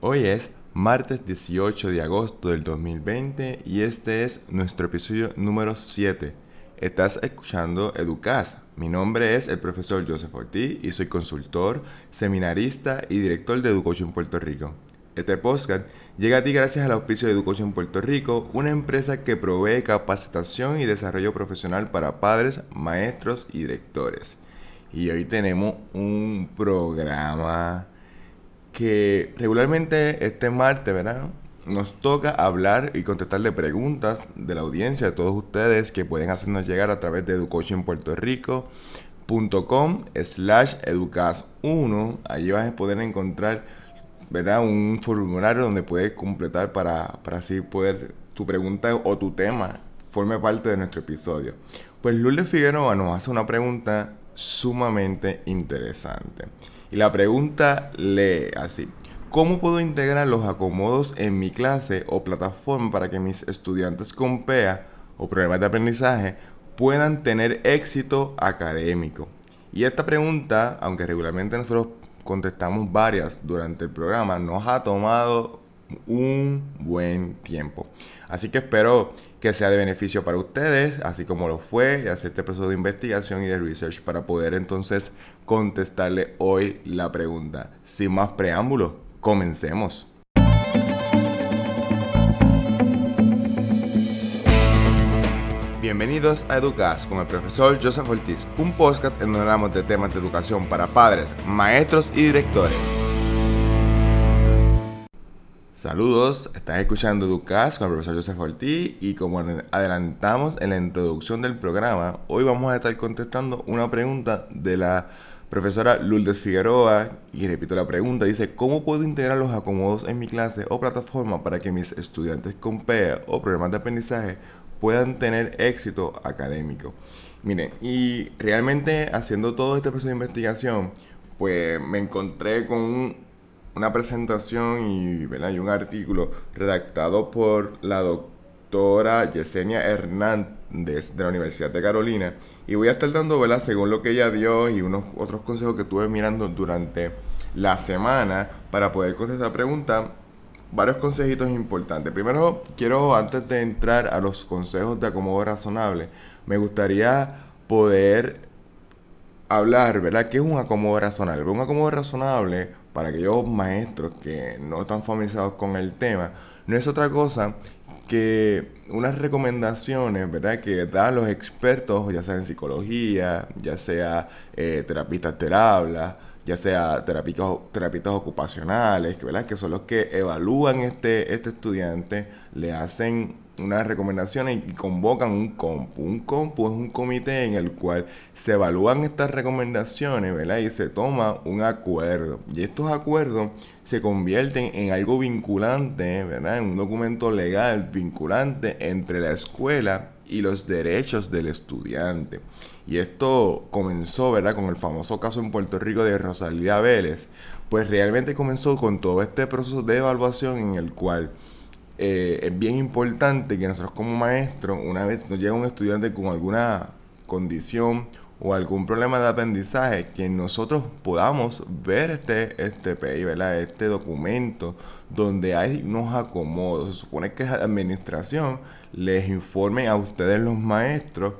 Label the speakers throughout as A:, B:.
A: Hoy es martes 18 de agosto del 2020 y este es nuestro episodio número 7. Estás escuchando Educas. Mi nombre es el profesor Joseph Ortiz y soy consultor, seminarista y director de Educación Puerto Rico. Este podcast llega a ti gracias al auspicio de Educación Puerto Rico, una empresa que provee capacitación y desarrollo profesional para padres, maestros y directores. Y hoy tenemos un programa que regularmente este martes, ¿verdad? Nos toca hablar y contestarle preguntas de la audiencia, de todos ustedes que pueden hacernos llegar a través de educationpuertorico.com slash educas1. Allí vas a poder encontrar, ¿verdad? Un formulario donde puedes completar para, para así poder tu pregunta o tu tema forme parte de nuestro episodio. Pues Lourdes Figueroa nos hace una pregunta sumamente interesante. Y la pregunta lee así. ¿Cómo puedo integrar los acomodos en mi clase o plataforma para que mis estudiantes con PEA o problemas de aprendizaje puedan tener éxito académico? Y esta pregunta, aunque regularmente nosotros contestamos varias durante el programa, nos ha tomado un buen tiempo. Así que espero que sea de beneficio para ustedes, así como lo fue, hacer este proceso de investigación y de research para poder entonces contestarle hoy la pregunta. Sin más preámbulos, comencemos. Bienvenidos a Educas con el profesor Joseph Ortiz, un podcast en donde hablamos de temas de educación para padres, maestros y directores. Saludos, estás escuchando Educas con el profesor Joseph Ortiz y como adelantamos en la introducción del programa, hoy vamos a estar contestando una pregunta de la profesora Lourdes Figueroa y repito la pregunta, dice, ¿cómo puedo integrar los acomodos en mi clase o plataforma para que mis estudiantes con PEA o problemas de aprendizaje puedan tener éxito académico? Miren, y realmente haciendo todo este proceso de investigación, pues me encontré con un una presentación y, y un artículo redactado por la doctora Yesenia Hernández de la Universidad de Carolina. Y voy a estar dando, según lo que ella dio y unos otros consejos que estuve mirando durante la semana para poder contestar la pregunta, varios consejitos importantes. Primero, quiero, antes de entrar a los consejos de acomodo razonable, me gustaría poder hablar, ¿verdad? ¿Qué es un acomodo razonable? Un acomodo razonable para aquellos maestros que no están familiarizados con el tema, no es otra cosa que unas recomendaciones, ¿verdad? Que dan los expertos, ya sea en psicología, ya sea eh, terapistas terablas, ya sea terapistas, ocupacionales, ¿verdad? Que son los que evalúan este, este estudiante, le hacen unas recomendaciones y convocan un compu. Un compu es un comité en el cual se evalúan estas recomendaciones, ¿verdad? Y se toma un acuerdo. Y estos acuerdos se convierten en algo vinculante, ¿verdad? En un documento legal vinculante entre la escuela y los derechos del estudiante. Y esto comenzó, ¿verdad? Con el famoso caso en Puerto Rico de Rosalía Vélez. Pues realmente comenzó con todo este proceso de evaluación en el cual eh, es bien importante que nosotros como maestros, una vez nos llega un estudiante con alguna condición o algún problema de aprendizaje, que nosotros podamos ver este, este PI, ¿verdad? este documento donde hay unos acomodos. Se supone que la administración les informe a ustedes los maestros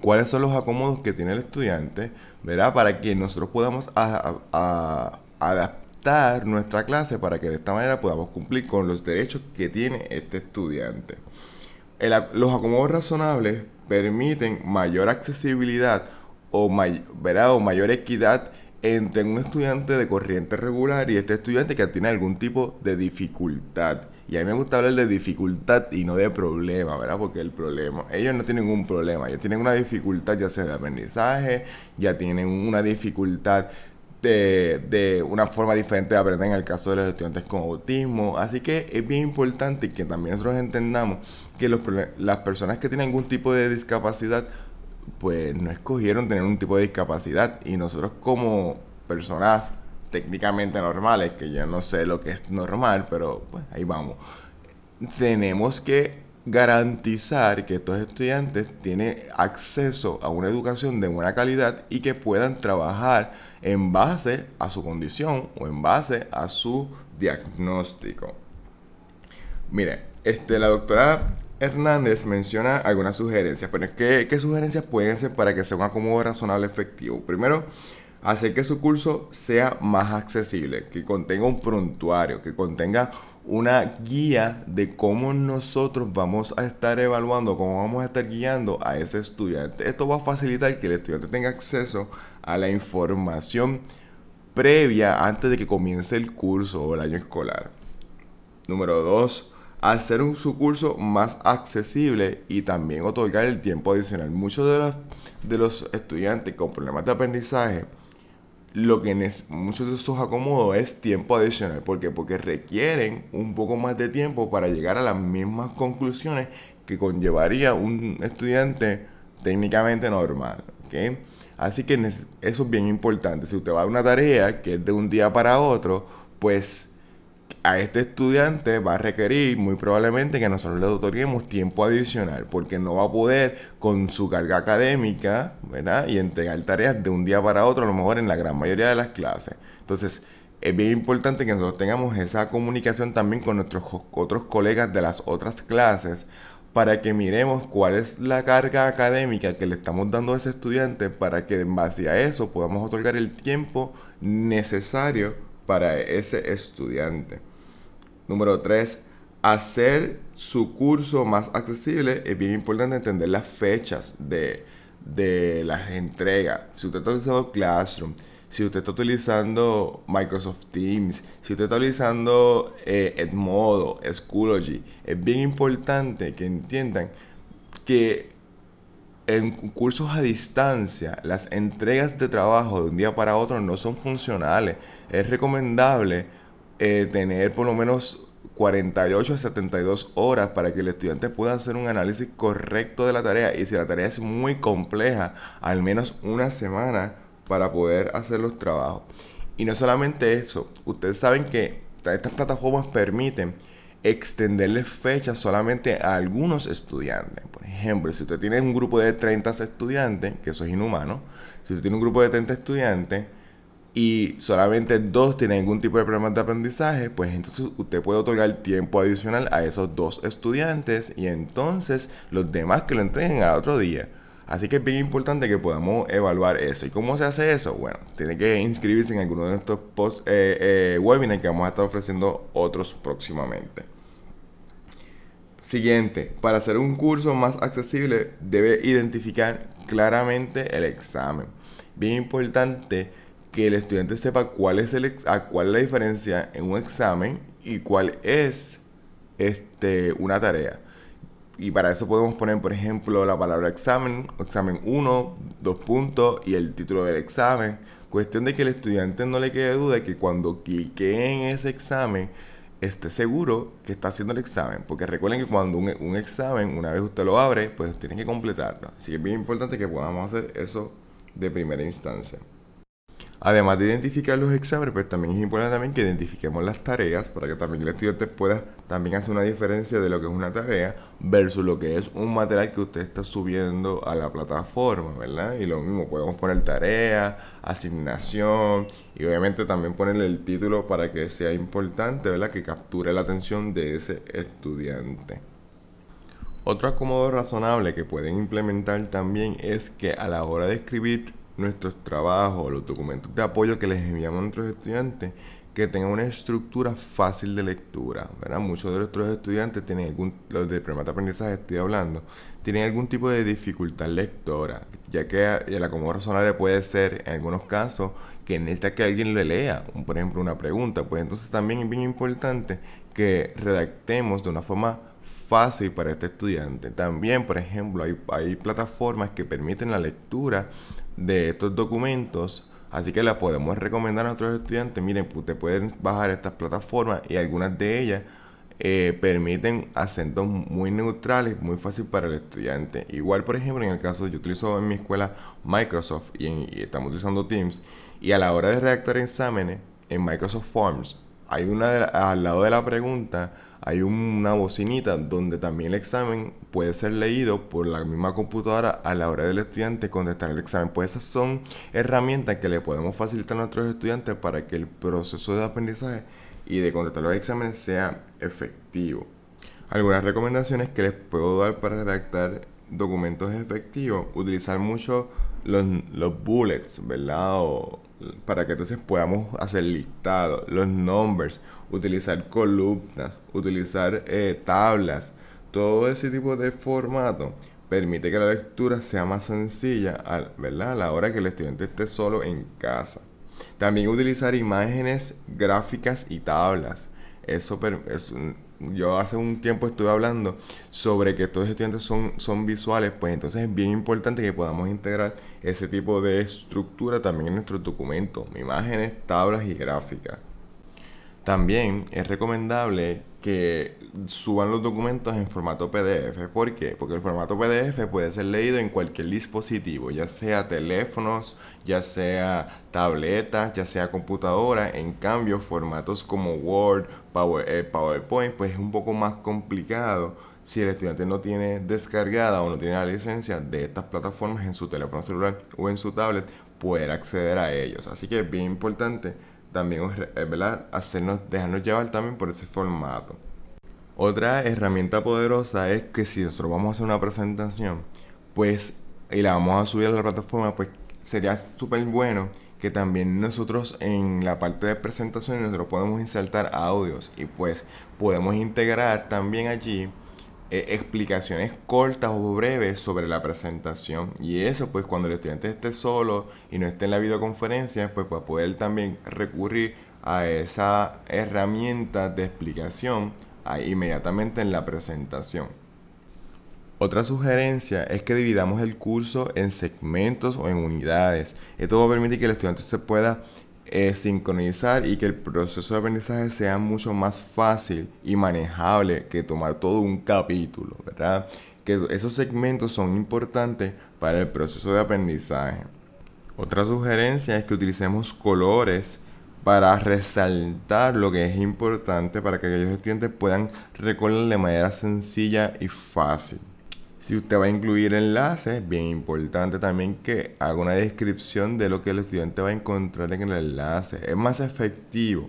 A: cuáles son los acomodos que tiene el estudiante, ¿verdad? Para que nosotros podamos adaptar nuestra clase para que de esta manera podamos cumplir con los derechos que tiene este estudiante. los acomodos razonables permiten mayor accesibilidad o, o mayor equidad entre un estudiante de corriente regular y este estudiante que tiene algún tipo de dificultad. Y a mí me gusta hablar de dificultad y no de problema, ¿verdad? Porque el problema, ellos no tienen un problema, ellos tienen una dificultad ya sea de aprendizaje, ya tienen una dificultad de, una forma diferente de aprender en el caso de los estudiantes con autismo. Así que es bien importante que también nosotros entendamos que las personas que tienen algún tipo de discapacidad, pues no escogieron tener un tipo de discapacidad. Y nosotros como personas técnicamente normales, que yo no sé lo que es normal, pero pues ahí vamos, tenemos que garantizar que estos estudiantes tienen acceso a una educación de buena calidad y que puedan trabajar en base a su condición o en base a su diagnóstico. Mire, este, la doctora Hernández menciona algunas sugerencias, pero ¿qué, ¿qué sugerencias pueden ser para que sea un acomodo razonable efectivo? Primero, hacer que su curso sea más accesible, que contenga un prontuario, que contenga una guía de cómo nosotros vamos a estar evaluando, cómo vamos a estar guiando a ese estudiante. Esto va a facilitar que el estudiante tenga acceso a la información previa antes de que comience el curso o el año escolar. Número 2. Hacer su curso más accesible y también otorgar el tiempo adicional. Muchos de los estudiantes con problemas de aprendizaje lo que muchos de esos acomodos es tiempo adicional. ¿Por qué? Porque requieren un poco más de tiempo para llegar a las mismas conclusiones que conllevaría un estudiante técnicamente normal. Así que eso es bien importante. Si usted va a una tarea que es de un día para otro, pues a este estudiante va a requerir muy probablemente que nosotros le otorguemos tiempo adicional, porque no va a poder con su carga académica, ¿verdad? Y entregar tareas de un día para otro, a lo mejor en la gran mayoría de las clases. Entonces, es bien importante que nosotros tengamos esa comunicación también con nuestros otros colegas de las otras clases para que miremos cuál es la carga académica que le estamos dando a ese estudiante para que en base a eso podamos otorgar el tiempo necesario para ese estudiante. Número 3. Hacer su curso más accesible. Es bien importante entender las fechas de, las entregas. Si usted está utilizando Classroom, si usted está utilizando Microsoft Teams, si usted está utilizando eh, Edmodo, Schoology, es bien importante que entiendan que en cursos a distancia, las entregas de trabajo de un día para otro no son funcionales. Es recomendable eh, tener por lo menos 48 a 72 horas para que el estudiante pueda hacer un análisis correcto de la tarea. Y si la tarea es muy compleja, al menos una semana para poder hacer los trabajos. Y no solamente eso, ustedes saben que estas plataformas permiten extenderle fechas solamente a algunos estudiantes. Por ejemplo, si usted tiene un grupo de 30 estudiantes, que eso es inhumano, si usted tiene un grupo de 30 estudiantes y solamente dos tienen algún tipo de problema de aprendizaje, pues entonces usted puede otorgar tiempo adicional a esos dos estudiantes y entonces los demás que lo entreguen a otro día. Así que es bien importante que podamos evaluar eso. ¿Y cómo se hace eso? Bueno, tiene que inscribirse en alguno de estos post, eh, eh, que vamos a estar ofreciendo otros próximamente. Siguiente, para hacer un curso más accesible debe identificar claramente el examen. Bien importante que el estudiante sepa cuál es, el, cuál es la diferencia en un examen y cuál es este, una tarea. Y para eso podemos poner, por ejemplo, la palabra examen, examen 1, dos puntos y el título del examen. Cuestión de que el estudiante no le quede duda de que cuando clique en ese examen esté seguro que está haciendo el examen. Porque recuerden que cuando un, un, examen, una vez usted lo abre, pues tiene que completarlo. Así que es bien importante que podamos hacer eso de primera instancia. Además de identificar los exámenes, pues también es importante también que identifiquemos las tareas para que también el estudiante pueda también hacer una diferencia de lo que es una tarea versus lo que es un material que usted está subiendo a la plataforma, ¿verdad? Y lo mismo, podemos poner tarea, asignación y obviamente también ponerle el título para que sea importante, ¿verdad? Que capture la atención de ese estudiante. Otro acomodo razonable que pueden implementar también es que a la hora de escribir nuestros trabajos, los documentos de apoyo que les enviamos a nuestros estudiantes, que tengan una estructura fácil de lectura, ¿verdad? Muchos de nuestros estudiantes tienen algún, los de aprendizaje estoy hablando, tienen algún tipo de dificultad lectora, ya que el acomodo razonable puede ser, en algunos casos, que necesita que alguien le lea, por ejemplo, una pregunta, pues entonces también es bien importante que redactemos de una forma fácil para este estudiante. También, por ejemplo, hay, hay plataformas que permiten la lectura de estos documentos. Así que la podemos recomendar a nuestros estudiantes. Miren, ustedes pueden bajar estas plataformas y algunas de ellas eh, permiten acentos muy neutrales, muy fácil para el estudiante. Igual, por ejemplo, en el caso, yo utilizo en mi escuela Microsoft y, estamos utilizando Teams. Y a la hora de redactar exámenes en Microsoft Forms, hay una al lado de la pregunta hay una bocinita donde también el examen puede ser leído por la misma computadora a la hora del estudiante contestar el examen. Pues esas son herramientas que le podemos facilitar a nuestros estudiantes para que el proceso de aprendizaje y de contestar los exámenes sea efectivo. Algunas recomendaciones que les puedo dar para redactar documentos efectivos, utilizar mucho los, los bullets, ¿verdad? O, para que entonces podamos hacer listados, los numbers, utilizar columnas, utilizar eh, tablas, todo ese tipo de formato permite que la lectura sea más sencilla, ¿verdad? A la hora que el estudiante esté solo en casa. También utilizar imágenes, gráficas y tablas. Eso es, yo hace un tiempo estuve hablando sobre que todos los estudiantes son, son visuales, pues entonces es bien importante que podamos integrar ese tipo de estructura también en nuestros documentos, imágenes, tablas y gráficas. También es recomendable que suban los documentos en formato PDF. ¿Por qué? Porque el formato PDF puede ser leído en cualquier dispositivo, ya sea teléfonos, ya sea tabletas, ya sea computadora. En cambio, formatos como Word, Power, eh, PowerPoint, pues es un poco más complicado si el estudiante no tiene descargada o no tiene la licencia de estas plataformas en su teléfono celular o en su tablet, poder acceder a ellos. Así que es bien importante también es verdad hacernos, dejarnos llevar también por ese formato. Otra herramienta poderosa es que si nosotros vamos a hacer una presentación, pues, y la vamos a subir a la plataforma, pues sería súper bueno que también nosotros en la parte de presentación nosotros podemos insertar audios y pues podemos integrar también allí eh, explicaciones cortas o breves sobre la presentación. Y eso, pues cuando el estudiante esté solo y no esté en la videoconferencia, pues va a poder también recurrir a esa herramienta de explicación inmediatamente en la presentación. Otra sugerencia es que dividamos el curso en segmentos o en unidades. Esto va a permitir que el estudiante se pueda eh, sincronizar y que el proceso de aprendizaje sea mucho más fácil y manejable que tomar todo un capítulo, ¿verdad? Que esos segmentos son importantes para el proceso de aprendizaje. Otra sugerencia es que utilicemos colores para resaltar lo que es importante para que aquellos estudiantes puedan recordar de manera sencilla y fácil. Si usted va a incluir enlaces, bien importante también que haga una descripción de lo que el estudiante va a encontrar en el enlace. Es más efectivo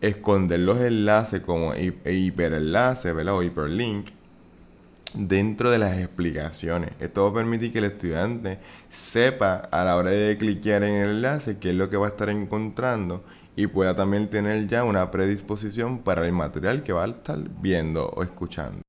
A: esconder los enlaces como hiperenlace ¿verdad? o hiperlink dentro de las explicaciones. Esto va a permitir que el estudiante sepa a la hora de cliquear en el enlace qué es lo que va a estar encontrando y pueda también tener ya una predisposición para el material que va a estar viendo o escuchando.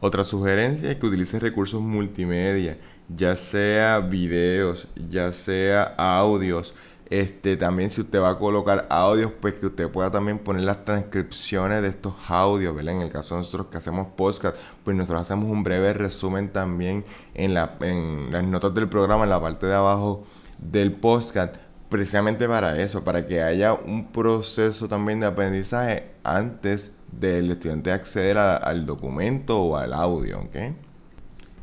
A: Otra sugerencia es que utilice recursos multimedia, ya sea videos, ya sea audios. Este, también si usted va a colocar audios, pues que usted pueda también poner las transcripciones de estos audios, ¿verdad? En el caso de nosotros que hacemos podcast, pues nosotros hacemos un breve resumen también en, la, en las notas del programa, en la parte de abajo del podcast, precisamente para eso, para que haya un proceso también de aprendizaje antes del estudiante acceder al documento o al audio, ¿ok?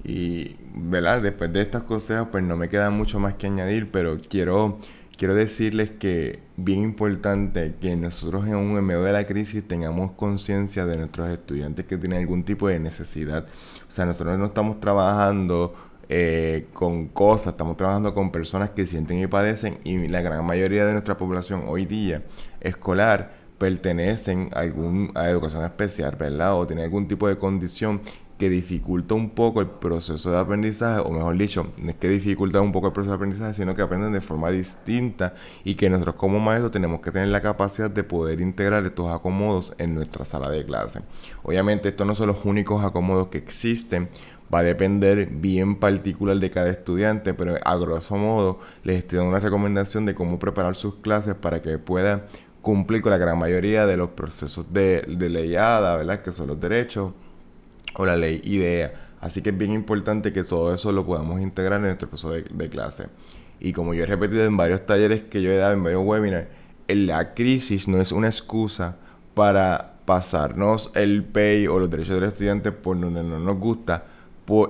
A: Y, ¿verdad? Después de estos consejos, pues no me queda mucho más que añadir, pero quiero, quiero decirles que bien importante que nosotros en un medio de la crisis tengamos conciencia de nuestros estudiantes que tienen algún tipo de necesidad. O sea, nosotros no estamos trabajando eh, con cosas, estamos trabajando con personas que sienten y padecen y la gran mayoría de nuestra población hoy día escolar pertenecen a, algún, a educación especial, ¿verdad? O tienen algún tipo de condición que dificulta un poco el proceso de aprendizaje, o mejor dicho, no es que dificulta un poco el proceso de aprendizaje, sino que aprenden de forma distinta y que nosotros como maestros tenemos que tener la capacidad de poder integrar estos acomodos en nuestra sala de clase. Obviamente estos no son los únicos acomodos que existen, va a depender bien particular de cada estudiante, pero a grosso modo les estoy dando una recomendación de cómo preparar sus clases para que puedan cumplir con la gran mayoría de los procesos de, de leyada, ¿verdad? Que son los derechos o la ley IDEA. Así que es bien importante que todo eso lo podamos integrar en nuestro proceso de, clase. Y como yo he repetido en varios talleres que yo he dado, en varios webinars, la crisis no es una excusa para pasarnos el pay o los derechos del estudiante por donde no nos gusta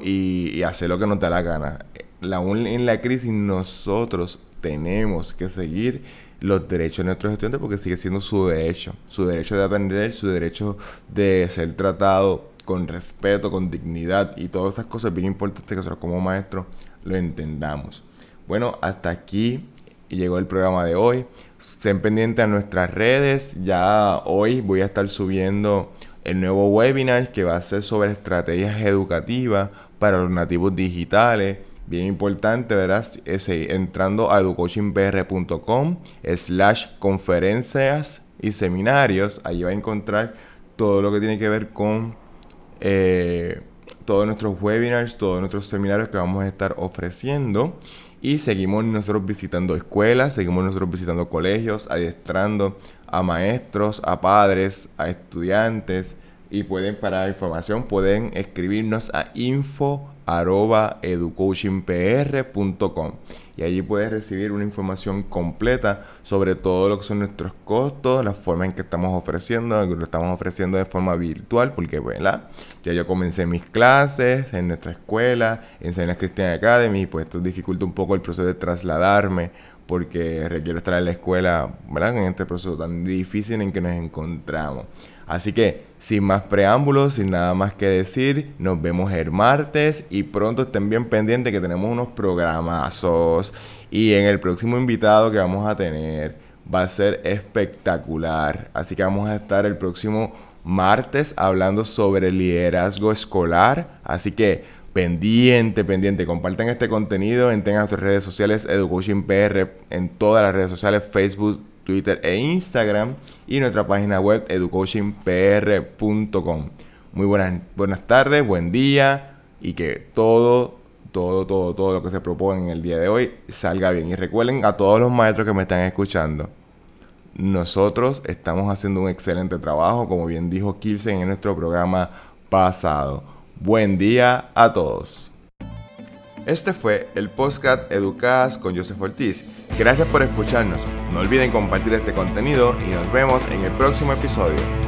A: y, hacer lo que nos da la gana. En la crisis nosotros tenemos que seguir los derechos de nuestros estudiantes porque sigue siendo su derecho, su derecho de aprender, su derecho de ser tratado con respeto, con dignidad y todas esas cosas bien importantes que nosotros como maestros lo entendamos. Bueno, hasta aquí llegó el programa de hoy. Estén pendientes a nuestras redes. Ya hoy voy a estar subiendo el nuevo webinar que va a ser sobre estrategias educativas para los nativos digitales. Bien importante, verás, ese, entrando a educoachingpr.com slash conferencias y seminarios. Allí va a encontrar todo lo que tiene que ver con eh, todos nuestros webinars, todos nuestros seminarios que vamos a estar ofreciendo. Y seguimos nosotros visitando escuelas, seguimos nosotros visitando colegios, adiestrando a maestros, a padres, a estudiantes. Y pueden, para información, pueden escribirnos a info arroba educoachingpr.com y allí puedes recibir una información completa sobre todo lo que son nuestros costos, la forma en que estamos ofreciendo, lo estamos ofreciendo de forma virtual, porque ¿verdad? ya yo comencé mis clases en nuestra escuela, en Sanas Christian Academy, pues esto dificulta un poco el proceso de trasladarme porque requiero estar en la escuela. En este proceso tan difícil en que nos encontramos. Así que, sin más preámbulos, sin nada más que decir, nos vemos el martes y pronto estén bien pendientes que tenemos unos programazos. Y en el próximo invitado que vamos a tener va a ser espectacular. Así que vamos a estar el próximo martes hablando sobre liderazgo escolar. Así que pendiente, pendiente. Compartan este contenido, en a nuestras redes sociales, EducoachingPR, en todas las redes sociales, Facebook, Twitter e Instagram y nuestra página web educoachingpr.com. Muy buenas, buenas tardes, buen día y que todo, todo, todo, todo lo que se propone en el día de hoy salga bien. Y recuerden a todos los maestros que me están escuchando, nosotros estamos haciendo un excelente trabajo, como bien dijo Kilsen en nuestro programa pasado. Buen día a todos. Este fue el podcast Educadas con Joseph Ortiz. Gracias por escucharnos. No olviden compartir este contenido y nos vemos en el próximo episodio.